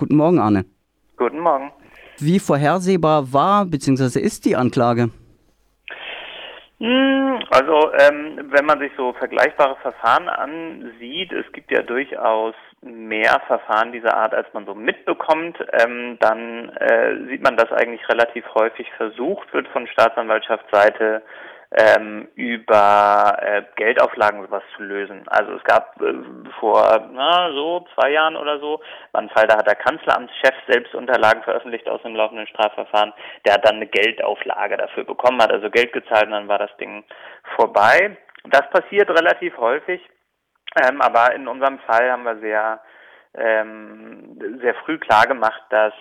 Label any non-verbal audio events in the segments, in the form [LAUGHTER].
Guten Morgen, Arne. Guten Morgen. Wie vorhersehbar war bzw. ist die Anklage? Hm, also ähm, wenn man sich so vergleichbare Verfahren ansieht, es gibt ja durchaus mehr Verfahren dieser Art, als man so mitbekommt, ähm, dann äh, sieht man, dass eigentlich relativ häufig versucht wird von Staatsanwaltschaftsseite ähm, über äh, Geldauflagen sowas zu lösen. Also es gab äh, vor na, so zwei Jahren oder so war ein Fall, da hat der Kanzleramtschef selbst Unterlagen veröffentlicht aus dem laufenden Strafverfahren. Der hat dann eine Geldauflage dafür bekommen, hat also Geld gezahlt und dann war das Ding vorbei. Das passiert relativ häufig, ähm, aber in unserem Fall haben wir sehr ähm, sehr früh klar gemacht, dass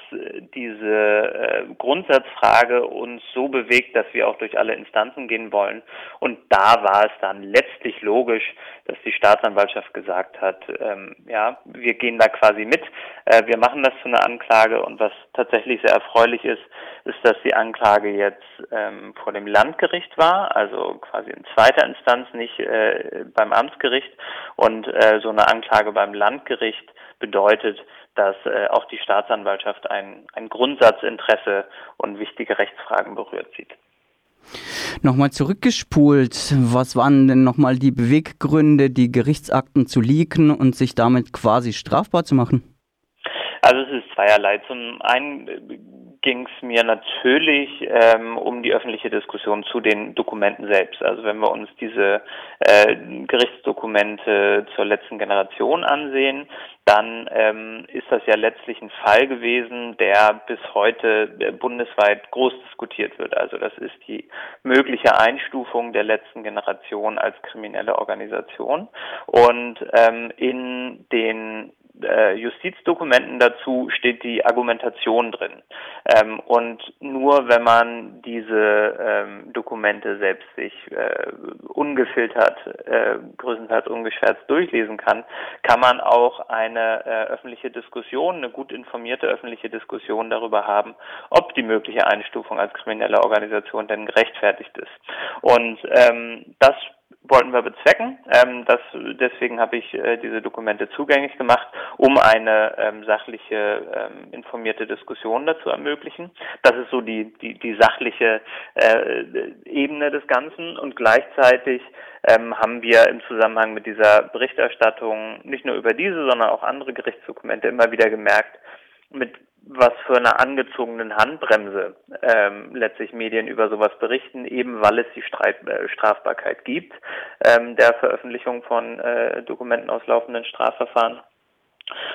diese äh, Grundsatzfrage uns so bewegt, dass wir auch durch alle Instanzen gehen wollen. Und da war es dann letztlich logisch, dass die Staatsanwaltschaft gesagt hat, ähm, ja, wir gehen da quasi mit, äh, wir machen das zu einer Anklage. Und was tatsächlich sehr erfreulich ist, ist, dass die Anklage jetzt ähm, vor dem Landgericht war, also quasi in zweiter Instanz, nicht äh, beim Amtsgericht. Und äh, so eine Anklage beim Landgericht bedeutet, dass äh, auch die Staatsanwaltschaft ein, ein Grundsatzinteresse und wichtige Rechtsfragen berührt sieht. Nochmal zurückgespult, was waren denn nochmal die Beweggründe, die Gerichtsakten zu leaken und sich damit quasi strafbar zu machen? Also es ist zweierlei. Zum einen ging es mir natürlich ähm, um die öffentliche Diskussion zu den Dokumenten selbst. Also wenn wir uns diese äh, Gerichtsdokumente zur letzten Generation ansehen, dann ähm, ist das ja letztlich ein Fall gewesen, der bis heute äh, bundesweit groß diskutiert wird. Also das ist die mögliche Einstufung der letzten Generation als kriminelle Organisation. Und ähm, in den äh, Justizdokumenten dazu steht die Argumentation drin. Ähm, und nur wenn man diese ähm, Dokumente selbst sich äh, ungefiltert, äh, größtenteils ungeschwärzt durchlesen kann, kann man auch eine äh, öffentliche Diskussion, eine gut informierte öffentliche Diskussion darüber haben, ob die mögliche Einstufung als kriminelle Organisation denn gerechtfertigt ist. Und ähm, das wollten wir bezwecken. Ähm, das, deswegen habe ich äh, diese Dokumente zugänglich gemacht, um eine ähm, sachliche, ähm, informierte Diskussion dazu ermöglichen. Das ist so die, die, die sachliche äh, Ebene des Ganzen und gleichzeitig ähm, haben wir im Zusammenhang mit dieser Berichterstattung nicht nur über diese, sondern auch andere Gerichtsdokumente immer wieder gemerkt, mit was für eine angezogenen Handbremse ähm, letztlich Medien über sowas berichten, eben weil es die Streit, äh, Strafbarkeit gibt ähm, der Veröffentlichung von äh, Dokumenten aus laufenden Strafverfahren.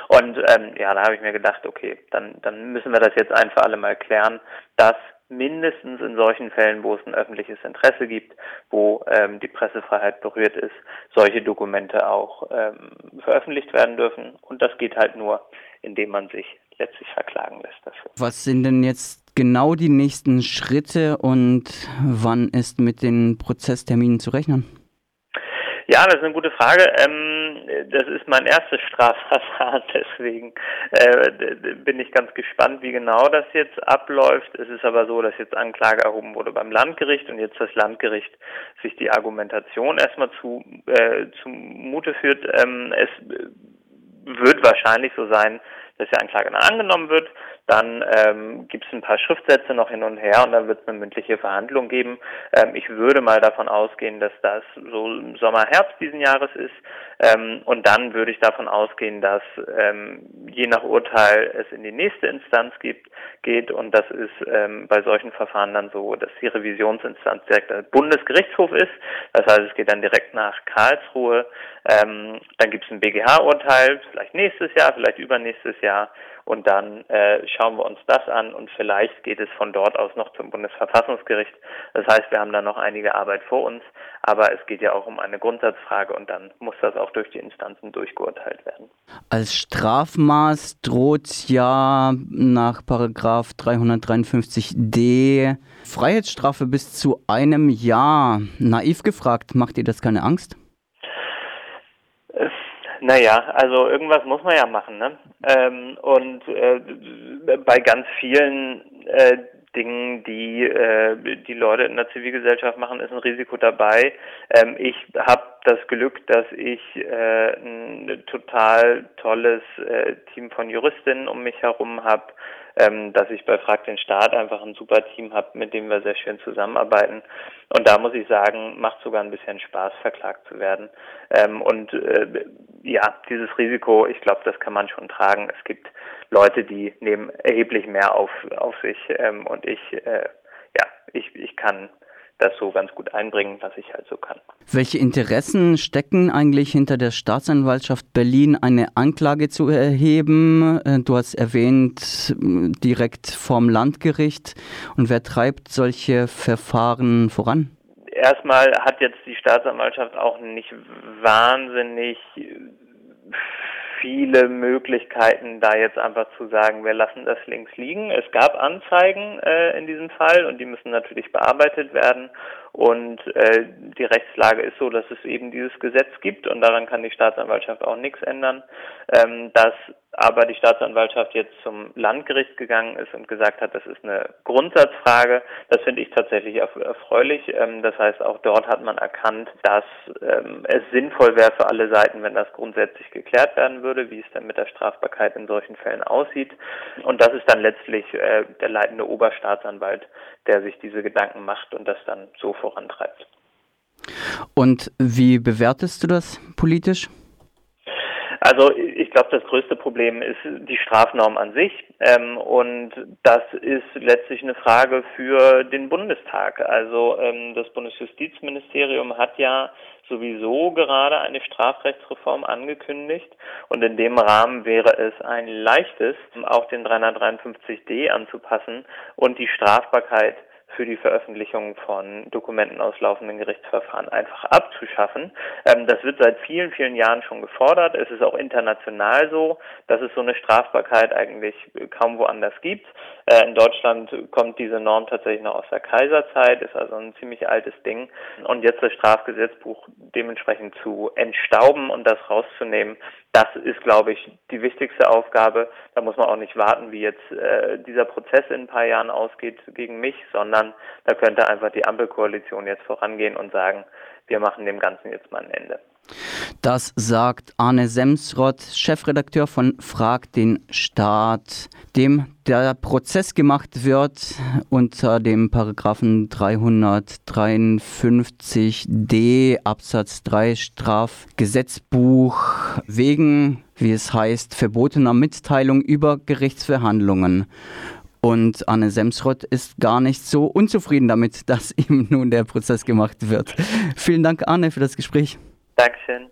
Und ähm, ja, da habe ich mir gedacht, okay, dann, dann müssen wir das jetzt ein für alle Mal klären, dass mindestens in solchen Fällen, wo es ein öffentliches Interesse gibt, wo ähm, die Pressefreiheit berührt ist, solche Dokumente auch ähm, veröffentlicht werden dürfen. Und das geht halt nur, indem man sich letztlich verklagen lässt dafür. Was sind denn jetzt genau die nächsten Schritte und wann ist mit den Prozessterminen zu rechnen? Ja, das ist eine gute Frage. Ähm, das ist mein erstes Strafverfahren, [LAUGHS] deswegen äh, bin ich ganz gespannt, wie genau das jetzt abläuft. Es ist aber so, dass jetzt Anklage erhoben wurde beim Landgericht und jetzt das Landgericht sich die Argumentation erstmal zu äh, zumute führt. Ähm, es wird wahrscheinlich so sein, dass die Anklage dann angenommen wird. Dann ähm, gibt es ein paar Schriftsätze noch hin und her und dann wird es eine mündliche Verhandlung geben. Ähm, ich würde mal davon ausgehen, dass das so Sommer, Herbst diesen Jahres ist. Ähm, und dann würde ich davon ausgehen, dass ähm, je nach Urteil es in die nächste Instanz gibt, geht. Und das ist ähm, bei solchen Verfahren dann so, dass die Revisionsinstanz direkt der Bundesgerichtshof ist. Das heißt, es geht dann direkt nach Karlsruhe. Ähm, dann gibt es ein BGH-Urteil, nächstes Jahr, vielleicht übernächstes Jahr. Und dann äh, schauen wir uns das an und vielleicht geht es von dort aus noch zum Bundesverfassungsgericht. Das heißt, wir haben da noch einige Arbeit vor uns, aber es geht ja auch um eine Grundsatzfrage und dann muss das auch durch die Instanzen durchgeurteilt werden. Als Strafmaß droht ja nach Paragraph 353d Freiheitsstrafe bis zu einem Jahr. Naiv gefragt, macht ihr das keine Angst? Naja, also irgendwas muss man ja machen, ne? Ähm, und äh, bei ganz vielen, äh, Dingen, die äh, die Leute in der Zivilgesellschaft machen, ist ein Risiko dabei. Ähm, ich habe das Glück, dass ich äh, ein total tolles äh, Team von Juristinnen um mich herum habe, ähm, dass ich bei Frag den Staat einfach ein super Team habe, mit dem wir sehr schön zusammenarbeiten. Und da muss ich sagen, macht sogar ein bisschen Spaß, verklagt zu werden. Ähm, und äh, ja, dieses Risiko, ich glaube, das kann man schon tragen. Es gibt Leute, die nehmen erheblich mehr auf, auf sich ähm, und ich, äh, ja, ich, ich kann das so ganz gut einbringen, was ich halt so kann. Welche Interessen stecken eigentlich hinter der Staatsanwaltschaft Berlin, eine Anklage zu erheben? Äh, du hast erwähnt, direkt vorm Landgericht. Und wer treibt solche Verfahren voran? Erstmal hat jetzt die Staatsanwaltschaft auch nicht wahnsinnig viele Möglichkeiten, da jetzt einfach zu sagen, wir lassen das links liegen. Es gab Anzeigen äh, in diesem Fall und die müssen natürlich bearbeitet werden. Und äh, die Rechtslage ist so, dass es eben dieses Gesetz gibt und daran kann die Staatsanwaltschaft auch nichts ändern. Ähm, dass aber die Staatsanwaltschaft jetzt zum Landgericht gegangen ist und gesagt hat, das ist eine Grundsatzfrage, das finde ich tatsächlich erfreulich. Ähm, das heißt, auch dort hat man erkannt, dass ähm, es sinnvoll wäre für alle Seiten, wenn das grundsätzlich geklärt werden würde, wie es dann mit der Strafbarkeit in solchen Fällen aussieht. Und das ist dann letztlich äh, der leitende Oberstaatsanwalt, der sich diese Gedanken macht und das dann so vorantreibt. Und wie bewertest du das politisch? Also ich glaube, das größte Problem ist die Strafnorm an sich. Ähm, und das ist letztlich eine Frage für den Bundestag. Also ähm, das Bundesjustizministerium hat ja sowieso gerade eine Strafrechtsreform angekündigt. Und in dem Rahmen wäre es ein leichtes, auch den 353d anzupassen und die Strafbarkeit für die Veröffentlichung von Dokumenten aus laufenden Gerichtsverfahren einfach abzuschaffen. Ähm, das wird seit vielen, vielen Jahren schon gefordert. Es ist auch international so, dass es so eine Strafbarkeit eigentlich kaum woanders gibt. Äh, in Deutschland kommt diese Norm tatsächlich noch aus der Kaiserzeit, ist also ein ziemlich altes Ding. Und jetzt das Strafgesetzbuch dementsprechend zu entstauben und das rauszunehmen, das ist, glaube ich, die wichtigste Aufgabe. Da muss man auch nicht warten, wie jetzt äh, dieser Prozess in ein paar Jahren ausgeht gegen mich, sondern da könnte einfach die Ampelkoalition jetzt vorangehen und sagen, wir machen dem Ganzen jetzt mal ein Ende. Das sagt Arne Semsrott, Chefredakteur von Frag den Staat, dem der Prozess gemacht wird unter dem Paragraphen 353d Absatz 3 Strafgesetzbuch wegen, wie es heißt, verbotener Mitteilung über Gerichtsverhandlungen. Und Anne Semsrott ist gar nicht so unzufrieden damit, [LAUGHS] dass ihm nun der Prozess gemacht wird. Vielen Dank, Anne, für das Gespräch. section